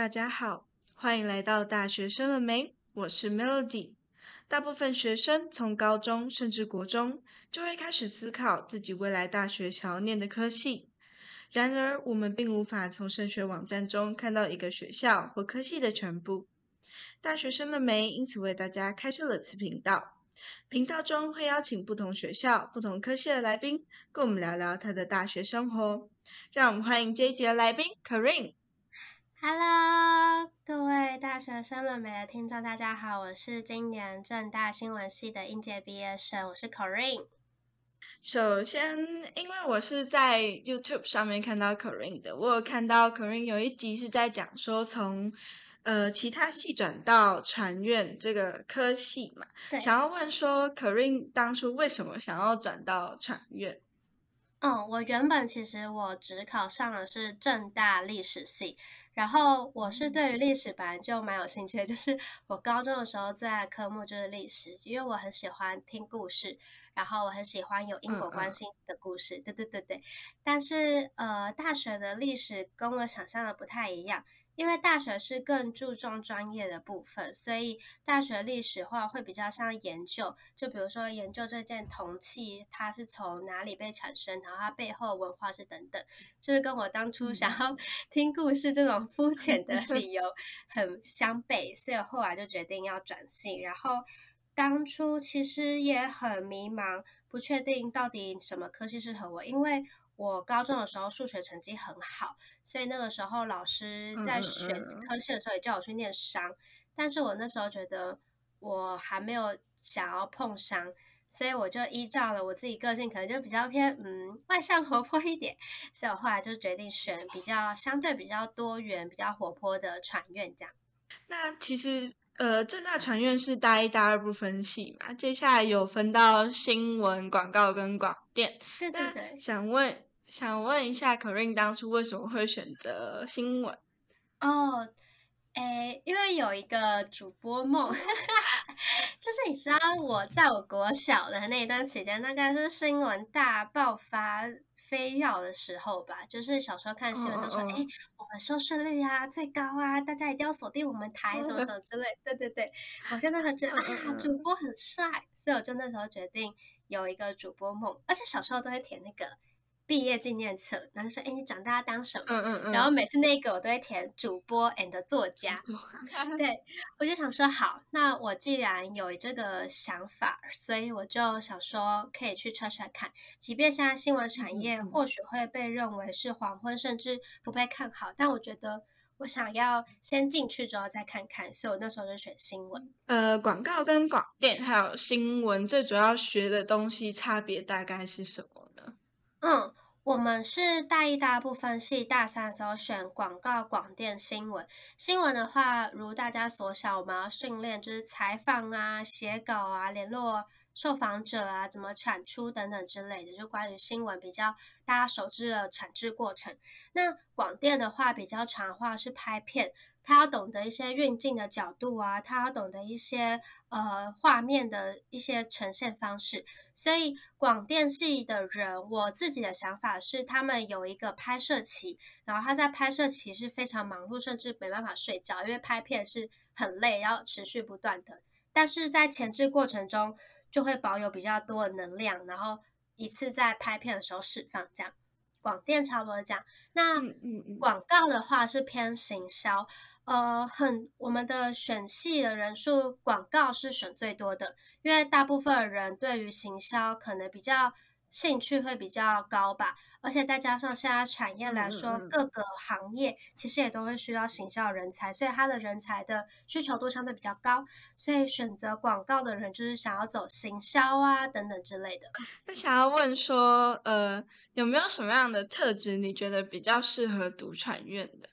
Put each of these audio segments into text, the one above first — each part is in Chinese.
大家好，欢迎来到大学生了没？我是 Melody。大部分学生从高中甚至国中就会开始思考自己未来大学想要念的科系。然而，我们并无法从升学网站中看到一个学校或科系的全部。大学生的梅？因此为大家开设了此频道。频道中会邀请不同学校、不同科系的来宾，跟我们聊聊他的大学生活。让我们欢迎这一集的来宾 Karin。Hello，各位大学生了没的听众，大家好，我是今年正大新闻系的应届毕业生，我是 Corinne。首先，因为我是在 YouTube 上面看到 Corinne 的，我有看到 Corinne 有一集是在讲说从呃其他系转到传院这个科系嘛，想要问说 Corinne 当初为什么想要转到传院？嗯，我原本其实我只考上的是正大历史系，然后我是对于历史本来就蛮有兴趣的，就是我高中的时候最爱科目就是历史，因为我很喜欢听故事，然后我很喜欢有因果关系的故事，对对对对。但是呃，大学的历史跟我想象的不太一样。因为大学是更注重专业的部分，所以大学历史话会比较像研究，就比如说研究这件铜器它是从哪里被产生，然后它背后文化是等等，就是跟我当初想要 听故事这种肤浅的 理由很相悖，所以后来就决定要转系。然后当初其实也很迷茫，不确定到底什么科系适合我，因为。我高中的时候数学成绩很好，所以那个时候老师在选科系的时候也叫我去念商，但是我那时候觉得我还没有想要碰商，所以我就依照了我自己个性，可能就比较偏嗯外向活泼一点，所以我后来就决定选比较相对比较多元、比较活泼的传院这样。那其实呃正大传院是大一、大二不分系嘛，接下来有分到新闻、广告跟广电。对对对，想问。想问一下 k o r i n 当初为什么会选择新闻？哦，诶，因为有一个主播梦，就是你知道我在我国小的那一段期间，大概是新闻大爆发、飞跃的时候吧。就是小时候看新闻都说，哎，我们收视率啊最高啊，大家一定要锁定我们台，什么什么之类。对对对，我现在很觉得啊，主播很帅，所以我就那时候决定有一个主播梦，而且小时候都会填那个。毕业纪念册，然后说：“哎，你长大要当什么？”嗯嗯嗯。然后每次那个我都会填主播 and 作家。对，我就想说，好，那我既然有这个想法，所以我就想说，可以去揣揣看。即便现在新闻产业或许会被认为是黄昏，甚至不被看好，但我觉得我想要先进去之后再看看，所以我那时候就选新闻。呃，广告跟广电还有新闻，最主要学的东西差别大概是什么呢？嗯。我们是大一大部分系大三的时候选广告、广电、新闻。新闻的话，如大家所想，我们要训练就是采访啊、写稿啊、联络。受访者啊，怎么产出等等之类的，就关于新闻比较大家熟知的产制过程。那广电的话比较长话是拍片，他要懂得一些运镜的角度啊，他要懂得一些呃画面的一些呈现方式。所以广电系的人，我自己的想法是，他们有一个拍摄期，然后他在拍摄期是非常忙碌，甚至没办法睡觉，因为拍片是很累，要持续不断的。但是在前置过程中，就会保有比较多的能量，然后一次在拍片的时候释放。这样广电差不多这样。那广告的话是偏行销，呃，很我们的选系的人数，广告是选最多的，因为大部分人对于行销可能比较。兴趣会比较高吧，而且再加上现在产业来说，各个行业其实也都会需要行销人才，所以他的人才的需求度相对比较高，所以选择广告的人就是想要走行销啊等等之类的。那想要问说，呃，有没有什么样的特质你觉得比较适合读传院的？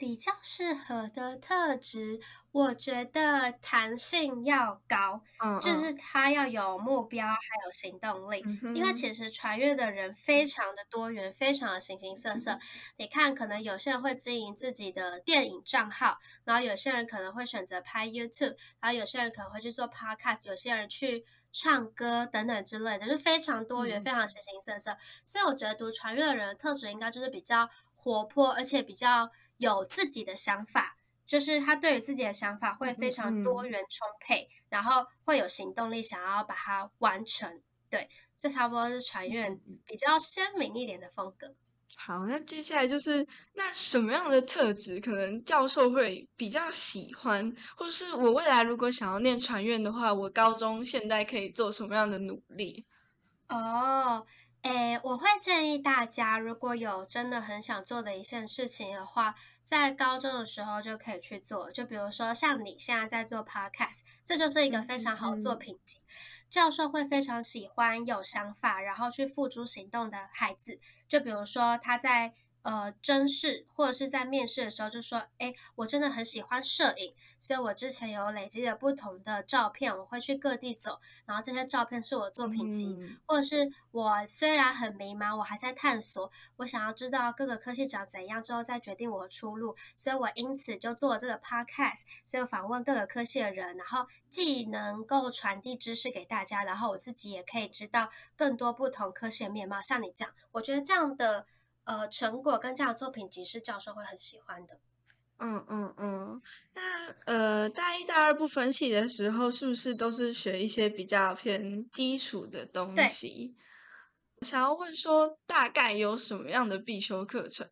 比较适合的特质，我觉得弹性要高，就是他要有目标，还有行动力。因为其实传阅的人非常的多元，非常的形形色色。你看，可能有些人会经营自己的电影账号，然后有些人可能会选择拍 YouTube，然后有些人可能会去做 Podcast，有些人去唱歌等等之类的，就非常多元，非常形形色色。所以我觉得读传阅的人的特质应该就是比较活泼，而且比较。有自己的想法，就是他对于自己的想法会非常多元充沛，然后会有行动力，想要把它完成。对，这差不多是传院比较鲜明一点的风格。好，那接下来就是那什么样的特质可能教授会比较喜欢，或者是我未来如果想要念传院的话，我高中现在可以做什么样的努力？哦，诶，我会建议大家，如果有真的很想做的一件事情的话，在高中的时候就可以去做。就比如说像你现在在做 podcast，这就是一个非常好作品集。教授会非常喜欢有想法，然后去付诸行动的孩子。就比如说他在呃甄试或者是在面试的时候，就说：“哎，我真的很喜欢摄影，所以我之前有累积了不同的照片，我会去各地走，然后这些照片是我作品集。或者是我虽然很迷茫，我还在探索，我想要知道各个科系长怎样之后再决定我的出路，所以我因此就做了这个 podcast，所以访问各个科系的人，然后既能够传递知识给大家，然后我自己也可以知道更多不同科系的面貌。像你这样，我觉得这样的。”呃，成果跟这样的作品集是教授会很喜欢的。嗯嗯嗯，那呃，大一、大二不分系的时候，是不是都是学一些比较偏基础的东西？我想要问说，大概有什么样的必修课程？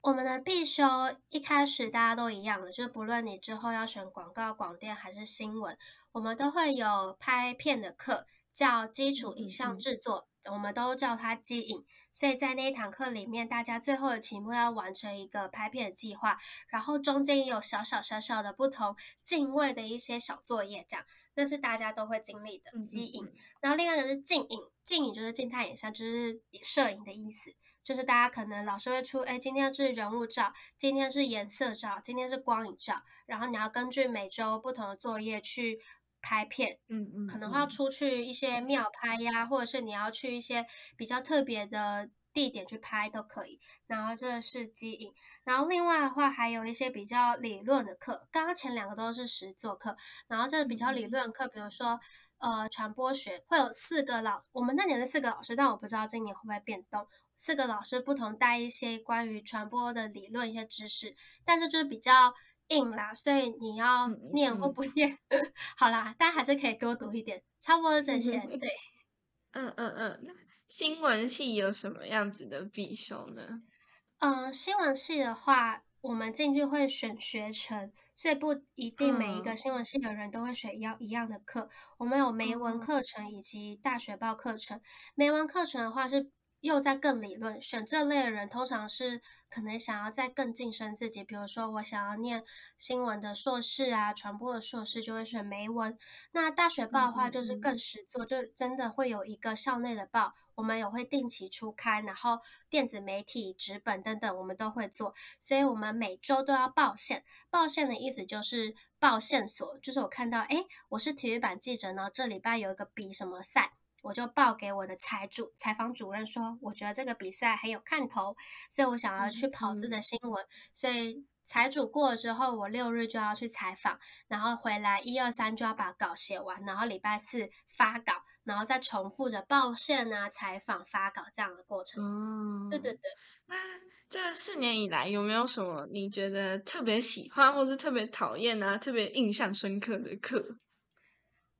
我们的必修一开始大家都一样的，就是不论你之后要选广告、广电还是新闻，我们都会有拍片的课，叫基础影像制作，我们都叫它基影。所以在那一堂课里面，大家最后的期末要完成一个拍片计划，然后中间也有小小小小的不同敬畏的一些小作业，这样那是大家都会经历的基影。然后另外一个是静影，静影就是静态影像，就是摄影的意思，就是大家可能老师会出，哎，今天是人物照，今天是颜色照，今天是光影照，然后你要根据每周不同的作业去。拍片，嗯嗯，可能要出去一些庙拍呀，或者是你要去一些比较特别的地点去拍都可以。然后这是基影，然后另外的话还有一些比较理论的课。刚刚前两个都是实作课，然后这个比较理论课，比如说呃传播学会有四个老，我们那年是四个老师，但我不知道今年会不会变动。四个老师不同带一些关于传播的理论一些知识，但是就是比较。硬啦，所以你要念或不念，好啦，但还是可以多读一点，差不多这些。对，嗯嗯嗯，那新闻系有什么样子的必修呢？嗯，新闻系的话，我们进去会选学程，所以不一定每一个新闻系的人都会选一样一样的课。我们有媒文课程以及大学报课程。媒文课程的话是。又在更理论，选这类的人通常是可能想要再更晋升自己，比如说我想要念新闻的硕士啊，传播的硕士就会选媒文。那大学报的话就是更实做，就真的会有一个校内的报，我们也会定期出刊，然后电子媒体、纸本等等我们都会做，所以我们每周都要报线。报线的意思就是报线索，就是我看到，哎，我是体育版记者呢，这礼拜有一个比什么赛。我就报给我的采主采访主任说，我觉得这个比赛很有看头，所以我想要去跑这则新闻。所以采主过了之后，我六日就要去采访，然后回来一二三就要把稿写完，然后礼拜四发稿，然后再重复着报线啊、采访、发稿这样的过程。哦，对对对。那这四年以来有没有什么你觉得特别喜欢，或是特别讨厌啊、特别印象深刻的课？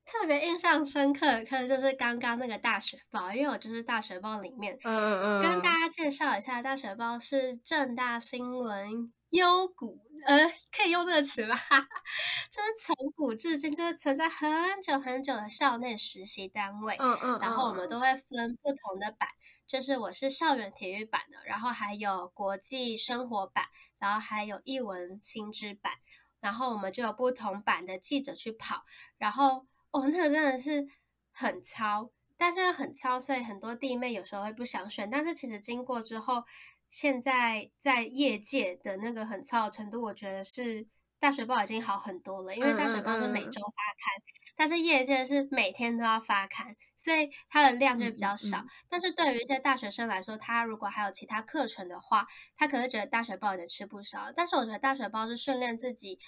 特别印象深刻的课就是刚刚那个大学报，因为我就是大学报里面，嗯嗯，跟大家介绍一下，大学报是正大新闻优股，呃，可以用这个词吧？就是从古至今就是存在很久很久的校内实习单位，嗯嗯，然后我们都会分不同的版，就是我是校园体育版的，然后还有国际生活版，然后还有译文新知版，然后我们就有不同版的记者去跑，然后。哦，那个真的是很糙，但是很糙，所以很多弟妹有时候会不想选。但是其实经过之后，现在在业界的那个很糙的程度，我觉得是大学报已经好很多了。因为大学报是每周发刊，但是业界是每天都要发刊，所以它的量就比较少。但是对于一些大学生来说，他如果还有其他课程的话，他可能觉得大学报有点吃不消。但是我觉得大学报是训练自己，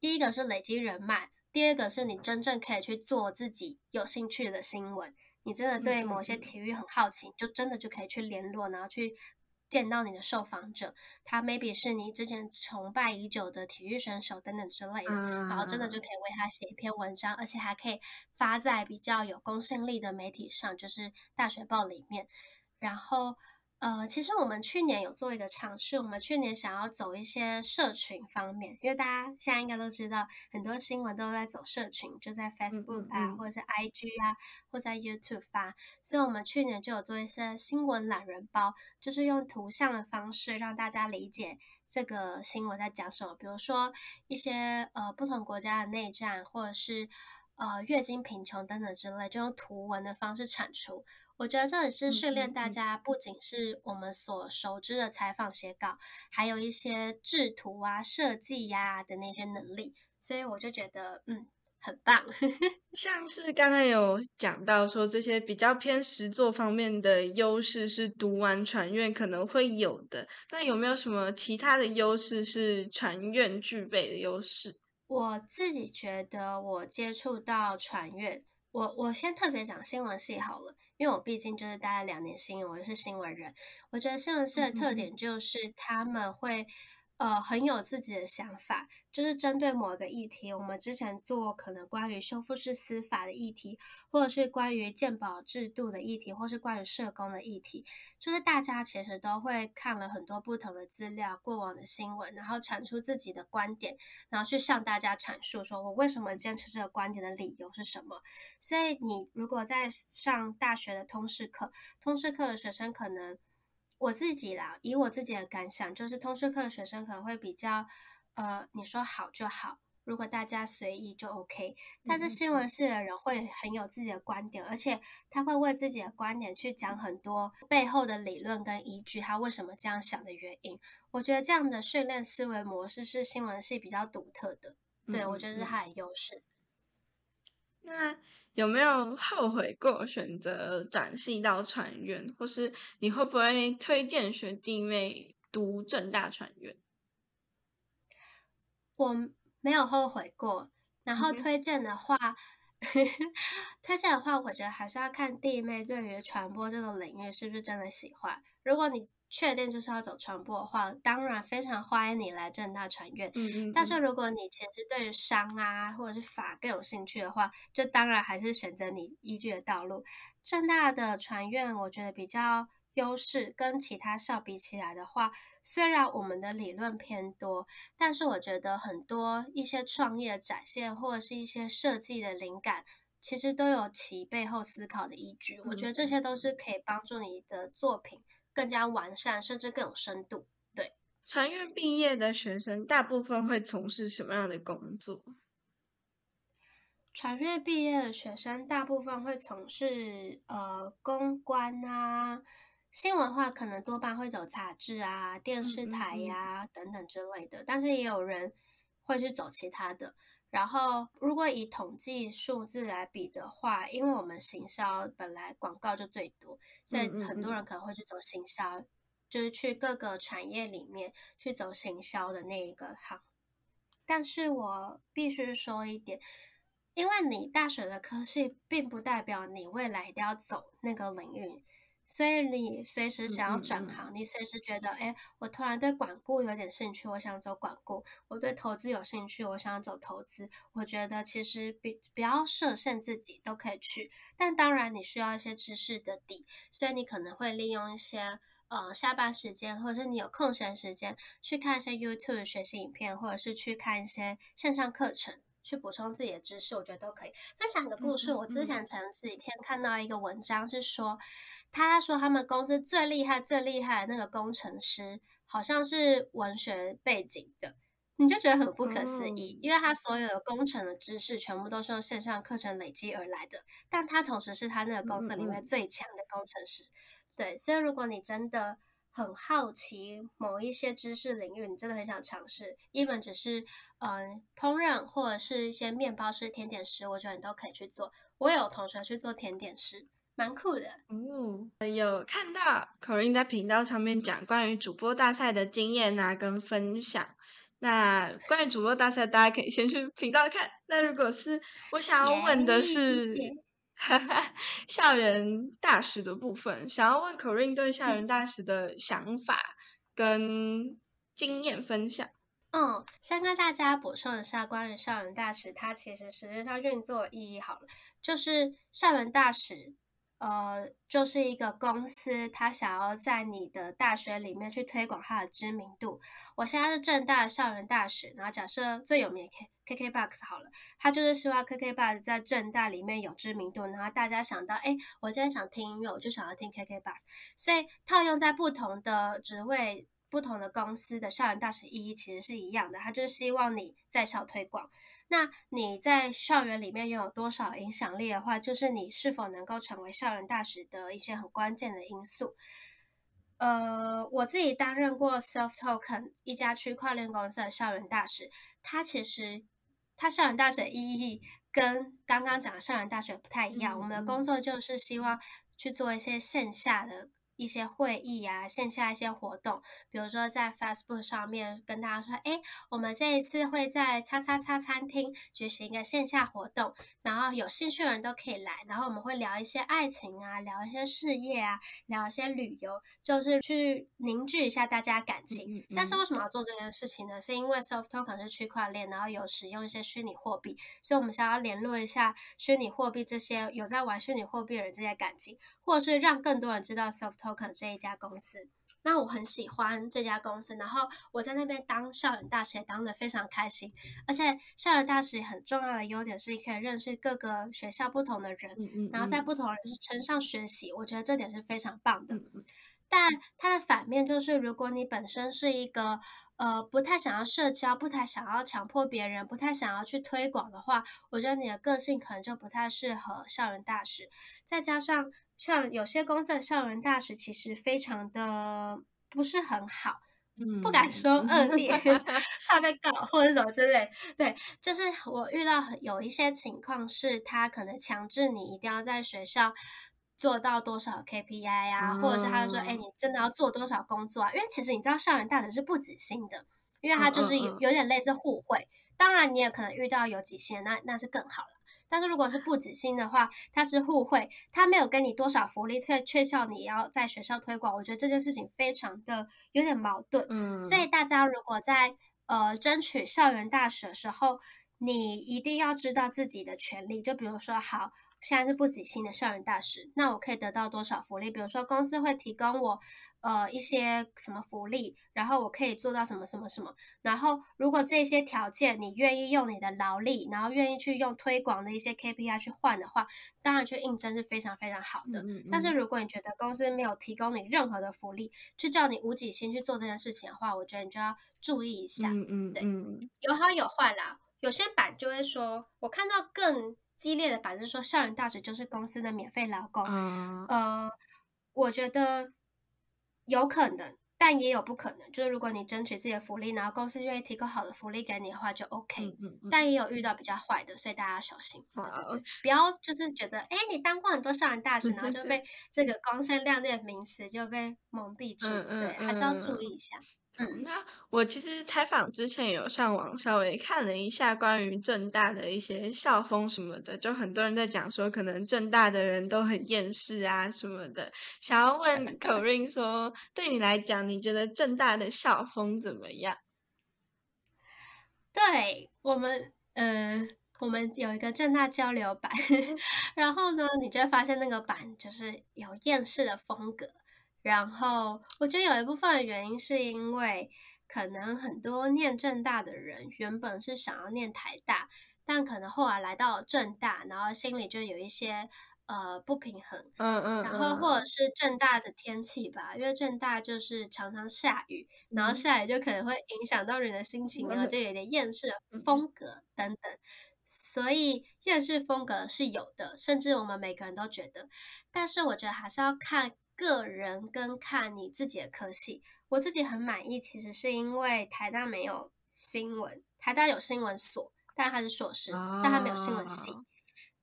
第一个是累积人脉。第二个是你真正可以去做自己有兴趣的新闻，你真的对某些体育很好奇，就真的就可以去联络，然后去见到你的受访者，他 maybe 是你之前崇拜已久的体育选手等等之类的，然后真的就可以为他写一篇文章，而且还可以发在比较有公信力的媒体上，就是大学报里面，然后。呃，其实我们去年有做一个尝试，我们去年想要走一些社群方面，因为大家现在应该都知道，很多新闻都在走社群，就在 Facebook 啊，或者是 IG 啊，或在 YouTube 发，所以我们去年就有做一些新闻懒人包，就是用图像的方式让大家理解这个新闻在讲什么，比如说一些呃不同国家的内战，或者是呃月经贫穷等等之类，就用图文的方式产出。我觉得这也是训练大家，不仅是我们所熟知的采访写稿，还有一些制图啊、设计呀的那些能力。所以我就觉得，嗯，很棒。像是刚刚有讲到说，这些比较偏实作方面的优势是读完传院可能会有的。那有没有什么其他的优势是传院具备的优势？我自己觉得，我接触到传院。我我先特别讲新闻系好了，因为我毕竟就是待了两年新闻，我是新闻人。我觉得新闻系的特点就是他们会。呃，很有自己的想法，就是针对某个议题，我们之前做可能关于修复式司法的议题，或者是关于鉴保制度的议题，或是关于社工的议题，就是大家其实都会看了很多不同的资料、过往的新闻，然后产出自己的观点，然后去向大家阐述，说我为什么坚持这个观点的理由是什么。所以，你如果在上大学的通识课，通识课的学生可能。我自己啦，以我自己的感想，就是通识课的学生可能会比较，呃，你说好就好，如果大家随意就 OK。但是新闻系的人会很有自己的观点，而且他会为自己的观点去讲很多背后的理论跟依据，他为什么这样想的原因。我觉得这样的训练思维模式是新闻系比较独特的，对我觉得是它的优势。那。有没有后悔过选择转系到船院，或是你会不会推荐学弟妹读正大船院？我没有后悔过，然后推荐的话，推荐的话，我觉得还是要看弟妹对于传播这个领域是不是真的喜欢。如果你确定就是要走传播的话，当然非常欢迎你来正大传院。嗯嗯。但是如果你其实对于商啊或者是法更有兴趣的话，就当然还是选择你依据的道路。正大的传院，我觉得比较优势，跟其他校比起来的话，虽然我们的理论偏多，但是我觉得很多一些创业展现或者是一些设计的灵感，其实都有其背后思考的依据。我觉得这些都是可以帮助你的作品。更加完善，甚至更有深度。对，传院毕业的学生大部分会从事什么样的工作？传院毕业的学生大部分会从事呃公关啊，新闻话可能多半会走杂志啊、电视台呀等等之类的，但是也有人会去走其他的。然后，如果以统计数字来比的话，因为我们行销本来广告就最多，所以很多人可能会去走行销，就是去各个产业里面去走行销的那一个行。但是我必须说一点，因为你大学的科系，并不代表你未来一定要走那个领域。所以你随时想要转行，你随时觉得，哎，我突然对管顾有点兴趣，我想走管顾；我对投资有兴趣，我想走投资。我觉得其实比不要设限自己都可以去，但当然你需要一些知识的底，所以你可能会利用一些呃下班时间，或者是你有空闲时间去看一些 YouTube 学习影片，或者是去看一些线上课程。去补充自己的知识，我觉得都可以。分享个故事，我之前前几天看到一个文章，是说他说他们公司最厉害、最厉害的那个工程师，好像是文学背景的，你就觉得很不可思议，因为他所有的工程的知识全部都是用线上课程累积而来的，但他同时是他那个公司里面最强的工程师。对，所以如果你真的。很好奇某一些知识领域，你真的很想尝试。even 只是嗯烹饪或者是一些面包师、甜点师，我觉得你都可以去做。我有同学去做甜点师，蛮酷的。嗯，有看到 Corinne 在频道上面讲关于主播大赛的经验啊，跟分享。那关于主播大赛，大家可以先去频道看。那如果是我想要问的是。校园大使的部分，想要问 Corin 对校园大使的想法跟经验分享。嗯，先跟大家补充一下关于校园大使，它其实实际上运作意义好了，就是校园大使，呃，就是一个公司，它想要在你的大学里面去推广它的知名度。我现在是正大校园大使，然后假设最有名 K K K Box 好了，它就是希望 K K Box 在正大里面有知名度，然后大家想到，哎，我今天想听音乐，我就想要听 K K Box，所以套用在不同的职位。不同的公司的校园大使意义其实是一样的，它就是希望你在校推广。那你在校园里面拥有多少影响力的话，就是你是否能够成为校园大使的一些很关键的因素。呃，我自己担任过 Self Token 一家区块链公司的校园大使，它其实它校园大使的意义跟刚刚讲的校园大学不太一样。我们的工作就是希望去做一些线下的。一些会议啊，线下一些活动，比如说在 Facebook 上面跟大家说，哎，我们这一次会在叉叉叉餐厅举行一个线下活动，然后有兴趣的人都可以来，然后我们会聊一些爱情啊，聊一些事业啊，聊一些旅游，就是去凝聚一下大家感情。但是为什么要做这件事情呢？是因为 Soft Token 是区块链，然后有使用一些虚拟货币，所以我们想要联络一下虚拟货币这些有在玩虚拟货币的人这些感情，或者是让更多人知道 Soft。Token 这一家公司，那我很喜欢这家公司，然后我在那边当校园大使也当的非常开心，而且校园大使很重要的优点是可以认识各个学校不同的人，然后在不同人身上学习，我觉得这点是非常棒的。但它的反面就是，如果你本身是一个呃不太想要社交、不太想要强迫别人、不太想要去推广的话，我觉得你的个性可能就不太适合校园大使，再加上。像有些公司的校园大使其实非常的不是很好，嗯不敢说恶劣，怕被告或者什么之类。对，就是我遇到有一些情况是，他可能强制你一定要在学校做到多少 KPI 啊，或者是他就说，哎，你真的要做多少工作啊？因为其实你知道，校园大使是不止薪的，因为他就是有有点类似互惠。当然，你也可能遇到有几薪，那那是更好了。但是如果是不止薪的话，它是互惠，它没有给你多少福利，却却叫你要在学校推广，我觉得这件事情非常的有点矛盾。嗯，所以大家如果在呃争取校园大使的时候，你一定要知道自己的权利。就比如说，好。现在是不给薪的校园大使，那我可以得到多少福利？比如说公司会提供我呃一些什么福利，然后我可以做到什么什么什么。然后如果这些条件你愿意用你的劳力，然后愿意去用推广的一些 KPI 去换的话，当然去应征是非常非常好的。但是如果你觉得公司没有提供你任何的福利，去叫你无给薪去做这件事情的话，我觉得你就要注意一下。嗯嗯，对，有好有坏啦。有些版就会说，我看到更。激烈的版是说，校园大使就是公司的免费劳工。呃，我觉得有可能，但也有不可能。就是如果你争取自己的福利，然后公司愿意提供好的福利给你的话，就 OK。但也有遇到比较坏的，所以大家要小心，不要就是觉得，哎，你当过很多校园大使，然后就被 这个光鲜亮丽的名词就被蒙蔽住。对，还是要注意一下。嗯，那我其实采访之前有上网稍微看了一下关于正大的一些校风什么的，就很多人在讲说，可能正大的人都很厌世啊什么的。想要问 Corinne 说，对你来讲，你觉得正大的校风怎么样？对我们，嗯，我们有一个正大交流版，然后呢，你就会发现那个版就是有厌世的风格。然后我觉得有一部分的原因是因为，可能很多念正大的人原本是想要念台大，但可能后来来到正大，然后心里就有一些呃不平衡。嗯嗯。然后或者是正大的天气吧，因为正大就是常常下雨，然后下雨就可能会影响到人的心情，然后就有点厌世风格等等。所以厌世风格是有的，甚至我们每个人都觉得，但是我觉得还是要看。个人跟看你自己的科系，我自己很满意。其实是因为台大没有新闻，台大有新闻所，但它是硕士，但它没有新闻系。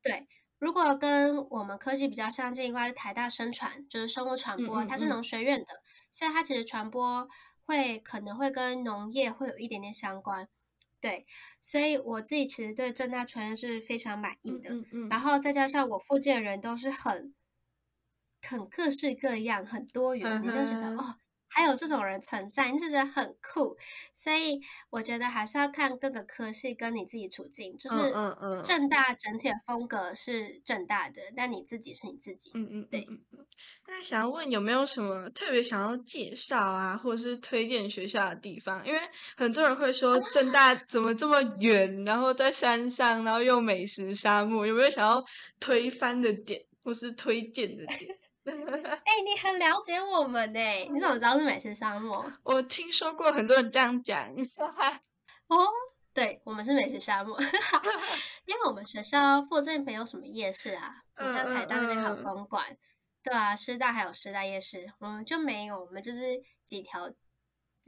对，如果跟我们科系比较相近，应该是台大生传，就是生物传播，它是农学院的，所以它其实传播会可能会跟农业会有一点点相关。对，所以我自己其实对正大传院是非常满意的。嗯嗯，然后再加上我附近的人都是很很各式各样、很多元，你就觉得哦。还有这种人存在，你就觉得很酷，所以我觉得还是要看各个科系跟你自己处境，就是嗯嗯，正大整体的风格是正大的，但你自己是你自己，嗯嗯，对。那想要问有没有什么特别想要介绍啊，或者是推荐学校的地方？因为很多人会说 正大怎么这么远，然后在山上，然后又美食沙漠，有没有想要推翻的点，或是推荐的点？哎，你很了解我们呢，你怎么知道是美食沙漠？我听说过很多人这样讲。哦，对，我们是美食沙漠，因为我们学校附近没有什么夜市啊，你像台大那边还有公馆，对啊，师大还有师大夜市，我们就没有，我们就是几条。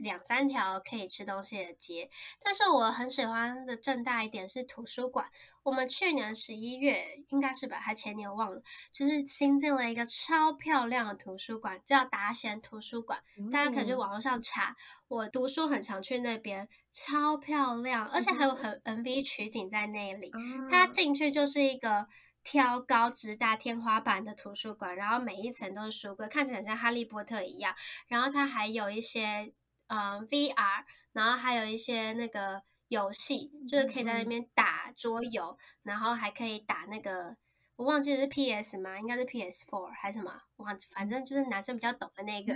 两三条可以吃东西的街，但是我很喜欢的正大一点是图书馆。我们去年十一月应该是吧，还前年忘了，就是新建了一个超漂亮的图书馆，叫达贤图书馆。大家可以去网络上查，我读书很常去那边，超漂亮，而且还有很 MV 取景在那里。它进去就是一个挑高直达天花板的图书馆，然后每一层都是书柜，看起来像哈利波特一样。然后它还有一些。嗯，VR，然后还有一些那个游戏，就是可以在那边打桌游，然后还可以打那个，我忘记是 PS 吗？应该是 PS Four 还是什么？忘记，反正就是男生比较懂的那个，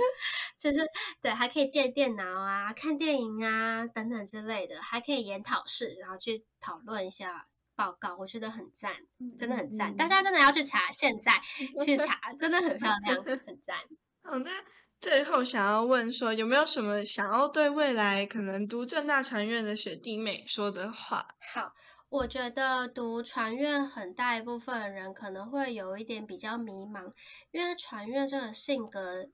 就是对，还可以借电脑啊、看电影啊等等之类的，还可以研讨室，然后去讨论一下报告，我觉得很赞，真的很赞，大家真的要去查，现在去查，真的很漂亮，很赞。好的。最后想要问说，有没有什么想要对未来可能读正大传院的学弟妹说的话？好，我觉得读传院很大一部分人可能会有一点比较迷茫，因为传院这个性格，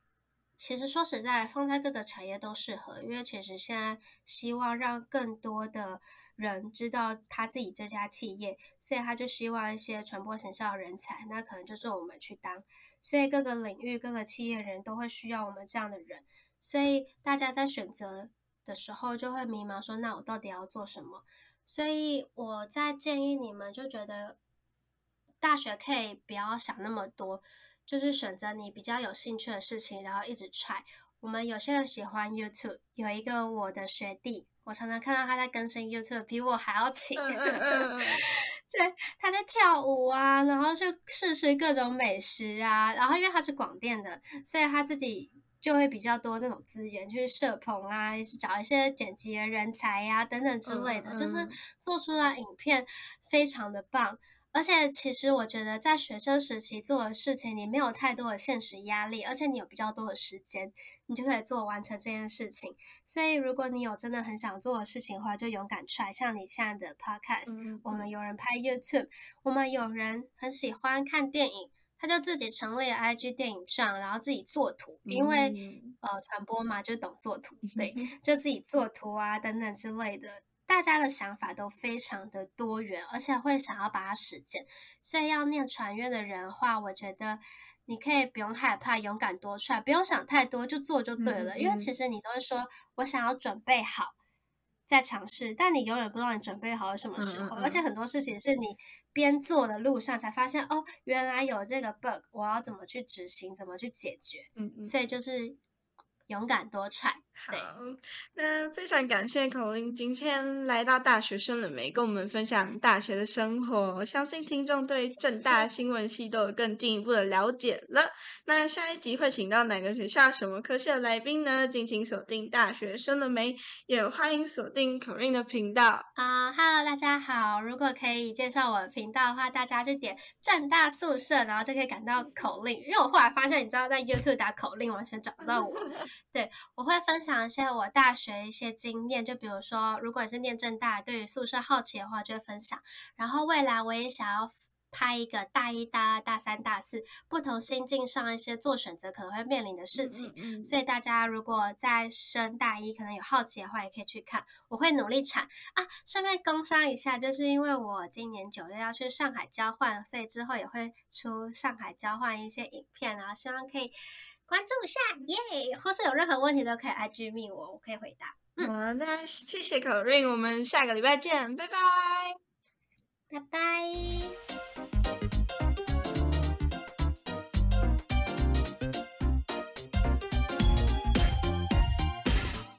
其实说实在，放在各个产业都适合。因为其实现在希望让更多的人知道他自己这家企业，所以他就希望一些传播形象人才，那可能就是我们去当。所以各个领域、各个企业人都会需要我们这样的人，所以大家在选择的时候就会迷茫，说那我到底要做什么？所以我在建议你们，就觉得大学可以不要想那么多，就是选择你比较有兴趣的事情，然后一直 try。我们有些人喜欢 YouTube，有一个我的学弟，我常常看到他在更新 YouTube，比我还要勤。对，他在跳舞啊，然后去试吃各种美食啊，然后因为他是广电的，所以他自己就会比较多那种资源，去摄棚啊，找一些剪辑人才呀等等之类的，就是做出来影片非常的棒。而且其实我觉得，在学生时期做的事情，你没有太多的现实压力，而且你有比较多的时间，你就可以做完成这件事情。所以，如果你有真的很想做的事情的话，就勇敢 try。像你现在的 podcast，我们有人拍 YouTube，我们有人很喜欢看电影，他就自己成立了 IG 电影上，然后自己做图，因为呃传播嘛，就懂做图，对，就自己做图啊等等之类的。大家的想法都非常的多元，而且会想要把它实践。所以要念传院的人话，我觉得你可以不用害怕，勇敢多出来，不用想太多，就做就对了。因为其实你都是说我想要准备好再尝试，但你永远不知道你准备好了什么时候。而且很多事情是你边做的路上才发现，哦，原来有这个 bug，我要怎么去执行，怎么去解决。嗯嗯。所以就是勇敢多 try。好，那非常感谢口令今天来到大学生了没，跟我们分享大学的生活。相信听众对正大新闻系都有更进一步的了解了。那下一集会请到哪个学校、什么科系的来宾呢？敬请锁定大学生了没，也欢迎锁定口令的频道。啊，Hello，大家好。如果可以介绍我的频道的话，大家就点正大宿舍，然后就可以赶到口令。因为我后来发现，你知道在 YouTube 打口令完全找不到我。对，我会分享。一些我大学一些经验，就比如说，如果是念正大，对于宿舍好奇的话，就会分享。然后未来我也想要拍一个大一、大二、大三、大四不同心境上一些做选择可能会面临的事情。嗯嗯所以大家如果在升大一可能有好奇的话，也可以去看。我会努力产啊。顺便工商一下，就是因为我今年九月要去上海交换，所以之后也会出上海交换一些影片啊，希望可以关注一下，耶！或是有任何问题都可以 IG 密我，我可以回答。好，那谢谢可瑞，我们下个礼拜见，拜拜。拜拜。